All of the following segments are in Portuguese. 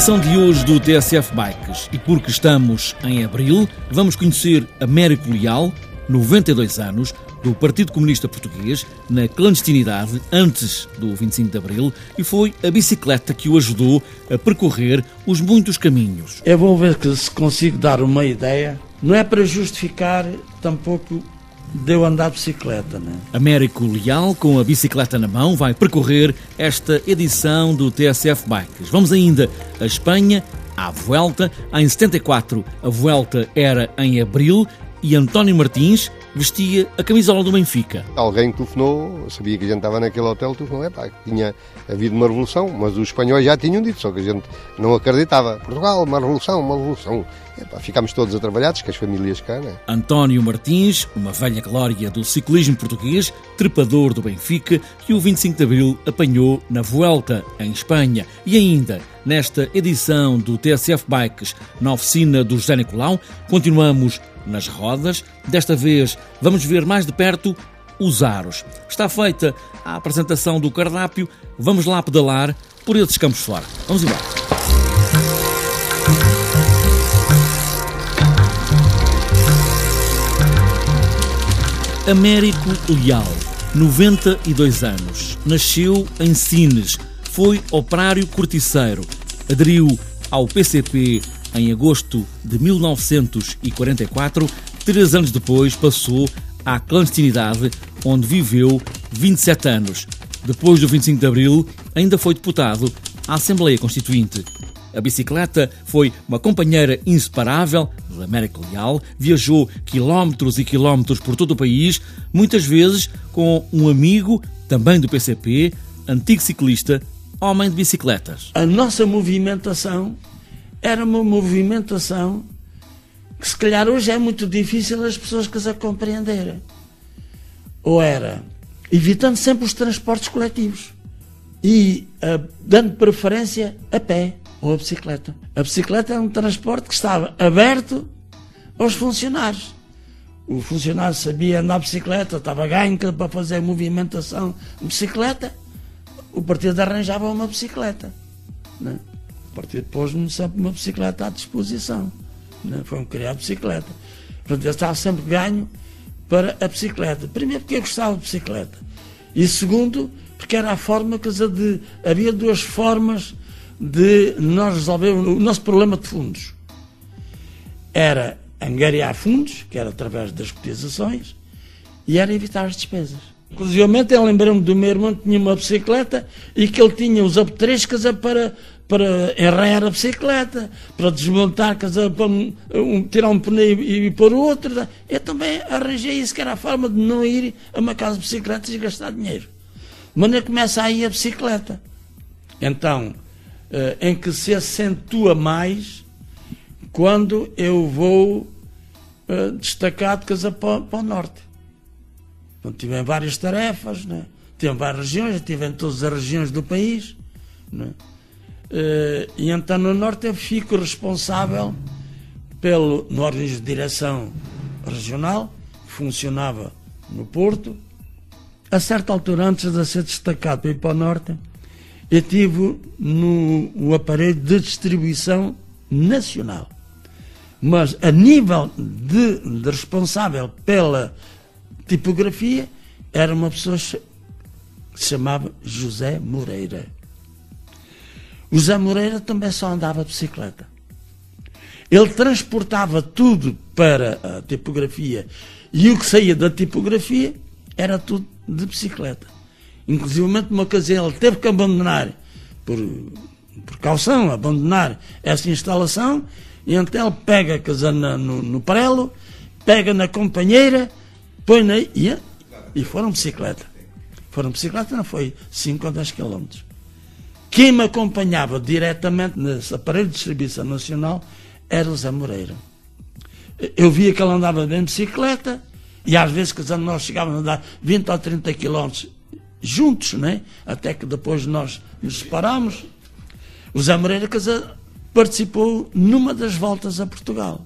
edição de hoje do TSF Bikes e porque estamos em abril, vamos conhecer Américo Leal, 92 anos, do Partido Comunista Português, na clandestinidade antes do 25 de abril, e foi a bicicleta que o ajudou a percorrer os muitos caminhos. Eu vou ver que se consigo dar uma ideia. Não é para justificar tampouco deu andar de bicicleta, né? Américo Leal, com a bicicleta na mão, vai percorrer esta edição do TSF Bikes. Vamos ainda a Espanha, à Vuelta. Em 74, a Vuelta era em abril e António Martins vestia a camisola do Benfica. Alguém telefonou, sabia que a gente estava naquele hotel, telefonou, é pá, tinha havido uma revolução, mas os espanhóis já tinham dito, só que a gente não acreditava. Portugal, uma revolução, uma revolução. Epá, ficámos todos atrabalhados, com as famílias cá, né? António Martins, uma velha glória do ciclismo português, trepador do Benfica, que o 25 de Abril apanhou na Vuelta, em Espanha. E ainda, nesta edição do TSF Bikes, na oficina do José Nicolau, continuamos nas rodas. Desta vez vamos ver mais de perto os aros. Está feita a apresentação do cardápio, vamos lá pedalar por esses campos fora. Vamos embora. Américo Leal, 92 anos, nasceu em Sines, foi operário corticeiro, aderiu ao PCP em agosto de 1944. Três anos depois passou à clandestinidade, onde viveu 27 anos. Depois do 25 de Abril, ainda foi deputado à Assembleia Constituinte. A bicicleta foi uma companheira inseparável de América Leal, viajou quilómetros e quilómetros por todo o país, muitas vezes com um amigo, também do PCP, antigo ciclista, homem de bicicletas. A nossa movimentação era uma movimentação que se calhar hoje é muito difícil as pessoas que a compreenderem. Ou era evitando sempre os transportes coletivos e uh, dando preferência a pé ou a bicicleta. A bicicleta é um transporte que estava aberto aos funcionários. O funcionário sabia andar de bicicleta, estava ganho para fazer movimentação de bicicleta, o partido arranjava uma bicicleta. Né? O partido pôs-me sempre uma bicicleta à disposição. Né? Foi-me criar a bicicleta. Portanto, eu estava sempre ganho para a bicicleta. Primeiro porque eu gostava de bicicleta. E segundo, porque era a forma, quer dizer, de, havia duas formas de nós resolvermos o nosso problema de fundos. Era angariar fundos, que era através das cotizações, e era evitar as despesas. Inclusive, eu lembrei-me do meu irmão que tinha uma bicicleta e que ele tinha os apetrechos para, para enraiar a bicicleta, para desmontar, para um, tirar um pneu e, e pôr outro. Eu também arranjei isso, que era a forma de não ir a uma casa de bicicletas e gastar dinheiro. Maneira que começa aí a bicicleta. Então, eh, em que se acentua mais quando eu vou uh, destacar de casa para, para o norte. Tive em várias tarefas, né? tive várias regiões, estive em todas as regiões do país. Né? Uh, e então no norte eu fico responsável pelo, no organismo de direção regional, que funcionava no Porto. A certa altura, antes de ser destacado para ir para o norte, eu tive no, no aparelho de distribuição nacional. Mas a nível de, de, responsável pela tipografia, era uma pessoa que se chamava José Moreira. José Moreira também só andava de bicicleta. Ele transportava tudo para a tipografia e o que saía da tipografia era tudo de bicicleta. Inclusive, numa ocasião, ele teve que abandonar, por precaução, abandonar essa instalação, e então ele pega casa no, no prelo, pega na companheira, põe na. E, e foram bicicleta. Foram bicicleta, não foi 5 ou 10 quilómetros. Quem me acompanhava diretamente nesse aparelho de distribuição nacional era o Zé Moreira. Eu via que ele andava bem de bicicleta, e às vezes, que nós chegávamos a andar 20 ou 30 quilómetros juntos, né? até que depois nós nos separamos. O Zé Moreira Casa participou numa das voltas a Portugal.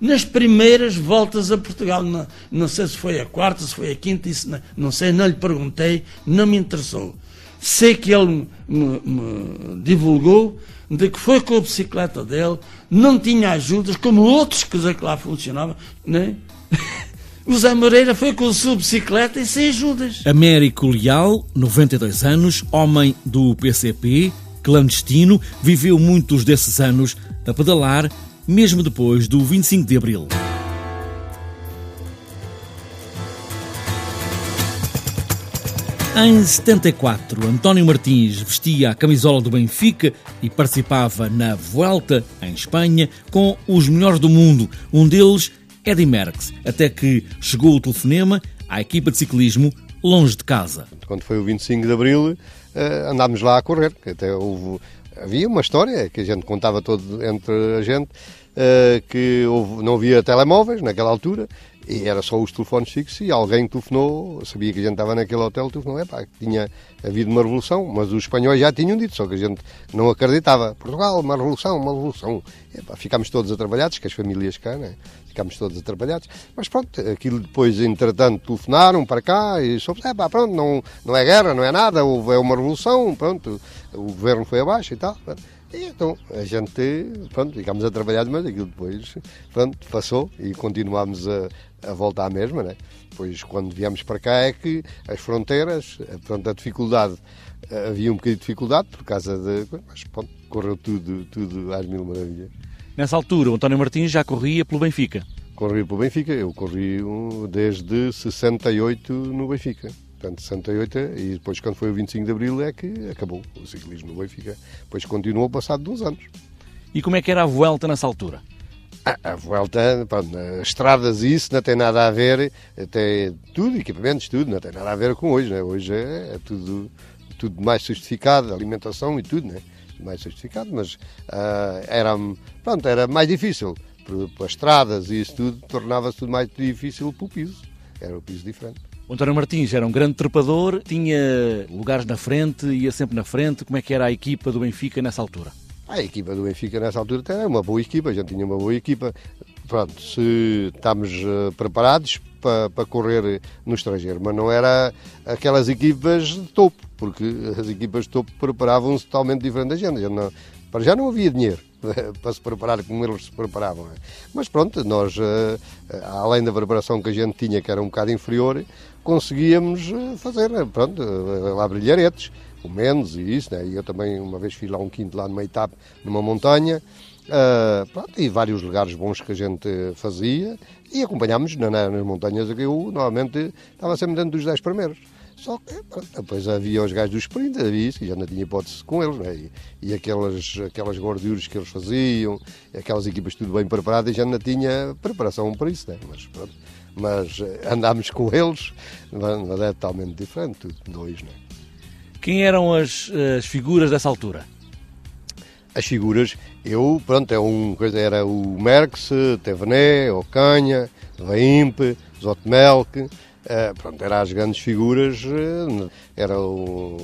Nas primeiras voltas a Portugal, não, não sei se foi a quarta, se foi a quinta, isso não, não sei, não lhe perguntei, não me interessou. sei que ele me, me divulgou de que foi com a bicicleta dele, não tinha ajudas, como outros que lá funcionavam, né? O Zé Moreira foi com a sua bicicleta e sem ajudas. Américo Leal, 92 anos, homem do PCP, clandestino, viveu muitos desses anos a pedalar, mesmo depois do 25 de Abril. Em 74, António Martins vestia a camisola do Benfica e participava na Vuelta, em Espanha, com os melhores do mundo, um deles Eddy Merckx, até que chegou o telefonema à equipa de ciclismo longe de casa. Quando foi o 25 de Abril, eh, andámos lá a correr, até houve, havia uma história que a gente contava todo entre a gente, eh, que houve, não havia telemóveis naquela altura e era só os telefones fixos e alguém telefonou, sabia que a gente estava naquele hotel, telefonou, é pá, tinha havido uma revolução, mas os espanhóis já tinham dito, só que a gente não acreditava. Portugal, uma revolução, uma revolução. E, pá, ficámos todos atrapalhados, que as famílias cá, né? ficámos todos atrapalhados. Mas pronto, aquilo depois, entretanto, telefonaram para cá e soube, é pá, pronto, não, não é guerra, não é nada, houve, é uma revolução, pronto, o governo foi abaixo e tal. Pronto. E então a gente, pronto, ficámos a trabalhar, mas aquilo depois, pronto, passou e continuámos a, a volta à mesma, né? Pois quando viemos para cá é que as fronteiras, pronto, a dificuldade, havia um bocadinho de dificuldade por causa de. Mas pronto, correu tudo, tudo às mil maravilhas. Nessa altura, o António Martins já corria pelo Benfica. Corria pelo Benfica, eu corri desde 68 no Benfica. Portanto, 68 e depois, quando foi o 25 de Abril, é que acabou o ciclismo no Benfica. Depois continuou passado de uns anos. E como é que era a Vuelta nessa altura? A, volta, pronto, estradas e isso não tem nada a ver, até tudo, equipamentos, tudo, não tem nada a ver com hoje, né? Hoje é, é tudo, tudo mais sostificado, alimentação e tudo, né? Mais sostificado, mas uh, era, pronto, era mais difícil. Para estradas e isso tudo, tornava-se tudo mais difícil para o piso. Era o piso diferente. O António Martins era um grande trepador, tinha lugares na frente, ia sempre na frente. Como é que era a equipa do Benfica nessa altura? A equipa do Benfica nessa altura era uma boa equipa, a gente tinha uma boa equipa. Pronto, se estamos uh, preparados para, para correr no estrangeiro, mas não era aquelas equipas de topo, porque as equipas de topo preparavam-se totalmente diferente da gente. gente não, para já não havia dinheiro para se preparar como eles se preparavam. É? Mas pronto, nós, uh, além da preparação que a gente tinha, que era um bocado inferior, conseguíamos eh, fazer, pronto, lá brilharetes o Mendes e isso, né? e eu também uma vez fiz lá um quinto lá numa etapa, numa montanha, uh, pronto, e vários lugares bons que a gente fazia, e acompanhámos na, nas montanhas que eu normalmente estava sempre dentro dos 10 primeiros. Só que pronto, depois havia os gajos do sprint, havia isso, que já não tinha hipótese com eles, né? e, e aquelas, aquelas gorduras que eles faziam, aquelas equipas tudo bem preparadas, já não tinha preparação para isso, né? mas pronto. Mas eh, andámos com eles, mas é totalmente diferente, tudo, dois, né? Quem eram as, as figuras dessa altura? As figuras, eu, pronto, é um, era o Merckx, Tevené, Ocanha, Vaimp, Zotmelk, eh, pronto, eram as grandes figuras, eh, era o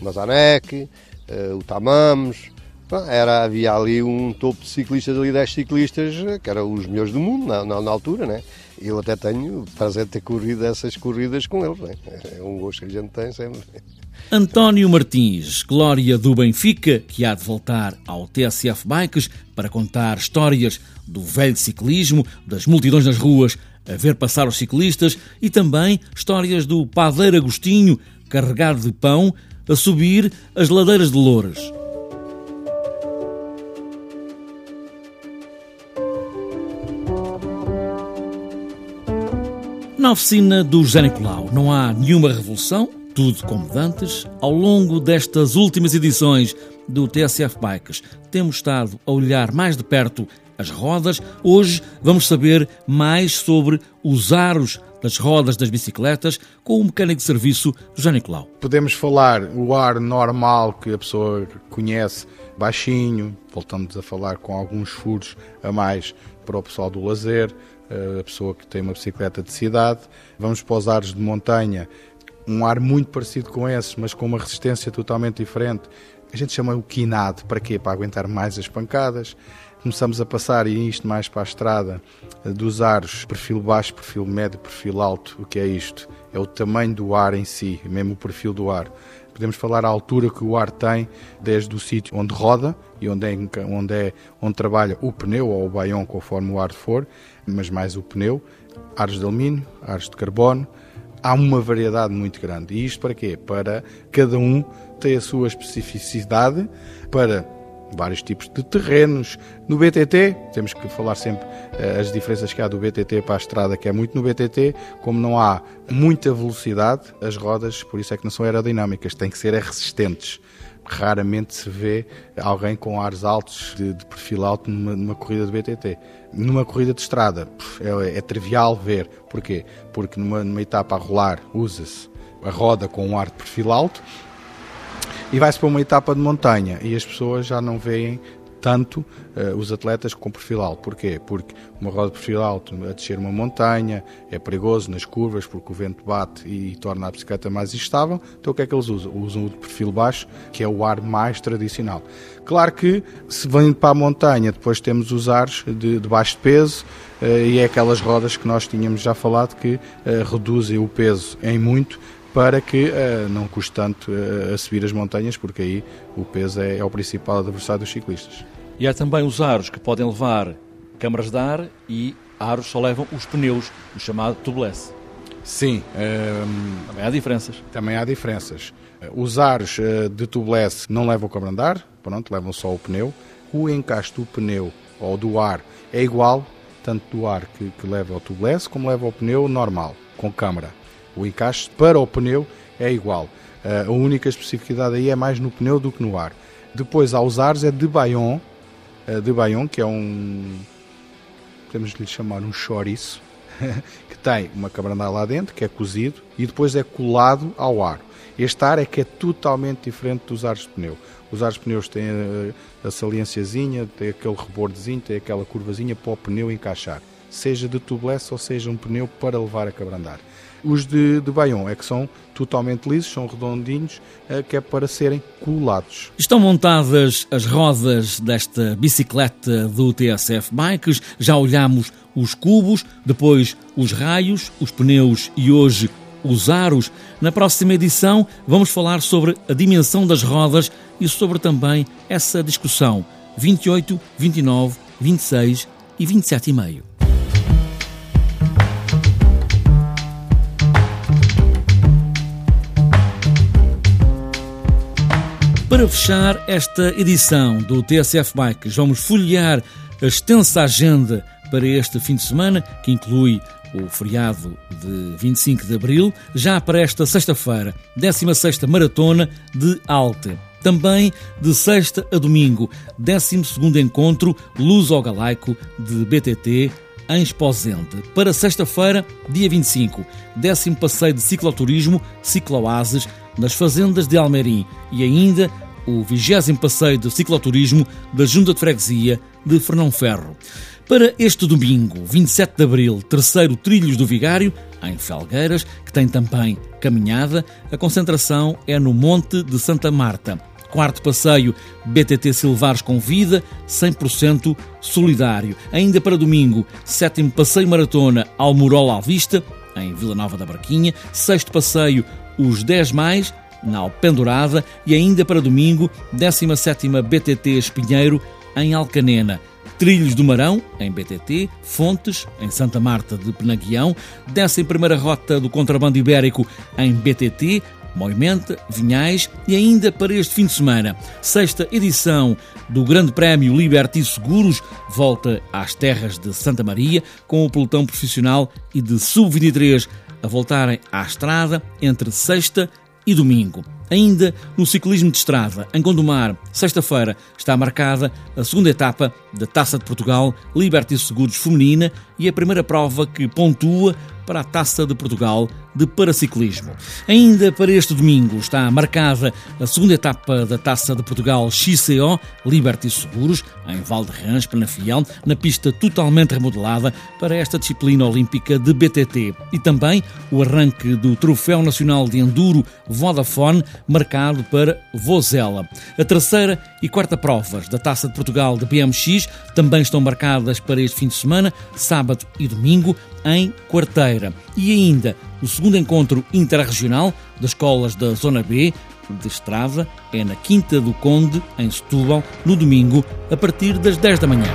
Mazanek, eh, o Tamamos, era, havia ali um topo de ciclistas, ali 10 ciclistas, que eram os melhores do mundo na, na, na altura, né? Eu até tenho prazer de ter corrido essas corridas com eles, né? É um gosto que a gente tem sempre. António Martins, glória do Benfica, que há de voltar ao TSF Bikes para contar histórias do velho ciclismo, das multidões nas ruas a ver passar os ciclistas e também histórias do padeiro Agostinho, carregado de pão, a subir as ladeiras de Louras. Na oficina do José Nicolau não há nenhuma revolução, tudo como dantes, ao longo destas últimas edições do TSF Bikes, temos estado a olhar mais de perto as rodas. Hoje vamos saber mais sobre os aros das rodas das bicicletas com o mecânico de serviço José Nicolau. Podemos falar o ar normal que a pessoa conhece, baixinho, voltamos a falar com alguns furos a mais para o pessoal do lazer, eh, a pessoa que tem uma bicicleta de cidade. Vamos para os aros de montanha, um ar muito parecido com esses, mas com uma resistência totalmente diferente. A gente chama o quinado, para quê? Para aguentar mais as pancadas. Começamos a passar, e isto mais para a estrada, dos aros, perfil baixo, perfil médio, perfil alto. O que é isto? É o tamanho do ar em si, mesmo o perfil do ar. Podemos falar a altura que o ar tem desde o sítio onde roda e onde é, onde é onde trabalha o pneu ou o baião, conforme o ar for, mas mais o pneu, ares de alumínio, ares de carbono. Há uma variedade muito grande. E isto para quê? Para cada um ter a sua especificidade para vários tipos de terrenos. No BTT, temos que falar sempre uh, as diferenças que há do BTT para a estrada, que é muito no BTT, como não há muita velocidade, as rodas, por isso é que não são aerodinâmicas, têm que ser resistentes. Raramente se vê alguém com ares altos, de, de perfil alto, numa, numa, corrida de BTT. Numa corrida de estrada, é, é trivial ver. Porquê? Porque numa, numa etapa a rolar, usa-se a roda com um ar de perfil alto, e vai-se para uma etapa de montanha e as pessoas já não veem tanto uh, os atletas com perfil alto. Porquê? Porque uma roda de perfil alto a descer uma montanha é perigoso nas curvas porque o vento bate e, e torna a bicicleta mais instável. Então o que é que eles usam? Usam o de perfil baixo, que é o ar mais tradicional. Claro que se vem para a montanha, depois temos os ares de, de baixo peso uh, e é aquelas rodas que nós tínhamos já falado que uh, reduzem o peso em muito para que uh, não custe tanto uh, a subir as montanhas, porque aí o peso é, é, o principal adversário dos ciclistas. E há também os aros que podem levar câmaras de ar e aros só levam os pneus, o chamado tubeless. Sim. Um, ehm, também há diferenças. Também há diferenças. Os aros de tubeless não levam câmara de ar, pronto, levam só o pneu. O encaixe do pneu ou do ar é igual, tanto do ar que, que leva ao tubeless como leva ao pneu normal, com câmara. O encaixe para o pneu é igual. Uh, a única especificidade aí é mais no pneu do que no ar. Depois, aos ares, é de Bayon, uh, de Bayon, que é um. Podemos lhe chamar um chouriço, que tem uma cabrandá lá dentro, que é cozido, e depois é colado ao ar. Este ar é que é totalmente diferente dos ares de pneu. Os ares de pneus têm a, a saliênciazinha, tem aquele rebordezinho, tem aquela curvazinha para o pneu encaixar. Seja de tubeless ou seja um pneu para levar a cabrandar. Os de, de Bayon é que são totalmente lisos, são redondinhos, é, que é para serem colados. Estão montadas as rodas desta bicicleta do TSF Bikes, já olhamos os cubos, depois os raios, os pneus e hoje os aros. Na próxima edição vamos falar sobre a dimensão das rodas e sobre também essa discussão 28, 29, 26 e 27,5. Fechar esta edição do TSF Bikes, vamos folhear a extensa agenda para este fim de semana, que inclui o feriado de 25 de abril, já para esta sexta-feira, 16 Maratona de Alte. Também de sexta a domingo, 12 Encontro Luso-Galaico de BTT em Esposente. Para sexta-feira, dia 25, décimo passeio de cicloturismo Cicloases nas fazendas de Almerim e ainda o 20 passeio de cicloturismo da Junta de Freguesia de Fernão Ferro. Para este domingo, 27 de abril, terceiro Trilhos do Vigário, em Felgueiras, que tem também caminhada, a concentração é no Monte de Santa Marta. Quarto passeio, BTT Silvares com vida, 100% solidário. Ainda para domingo, sétimo passeio maratona Almorol à Vista, em Vila Nova da Barquinha. Sexto passeio, os 10 mais, na Alpendurada e ainda para domingo, 17ª BTT Espinheiro, em Alcanena. Trilhos do Marão, em BTT, Fontes, em Santa Marta de Penaguião, 11ª Rota do Contrabando Ibérico, em BTT, Moimenta, Vinhais e ainda para este fim de semana, sexta edição do Grande Prémio Liberty Seguros volta às terras de Santa Maria com o pelotão profissional e de sub-23 a voltarem à estrada entre sexta e domingo. Ainda no ciclismo de estrada, em Gondomar, sexta-feira, está marcada a segunda etapa da Taça de Portugal Liberty Seguros Feminina e a primeira prova que pontua para a Taça de Portugal de Paraciclismo. Ainda para este domingo está marcada a segunda etapa da Taça de Portugal XCO Liberty Seguros, em Valderrãs, Penafiel, na pista totalmente remodelada para esta disciplina olímpica de BTT. E também o arranque do Troféu Nacional de Enduro Vodafone, marcado para Vozela. A terceira e quarta provas da Taça de Portugal de BMX também estão marcadas para este fim de semana, sábado e domingo, em Quarteira. E ainda o segundo encontro interregional das escolas da Zona B, de estrada é na Quinta do Conde, em Setúbal, no domingo, a partir das 10 da manhã.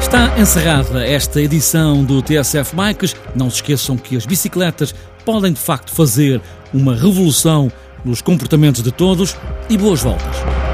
Está encerrada esta edição do TSF Bikes. Não se esqueçam que as bicicletas podem de facto fazer uma revolução nos comportamentos de todos e boas voltas.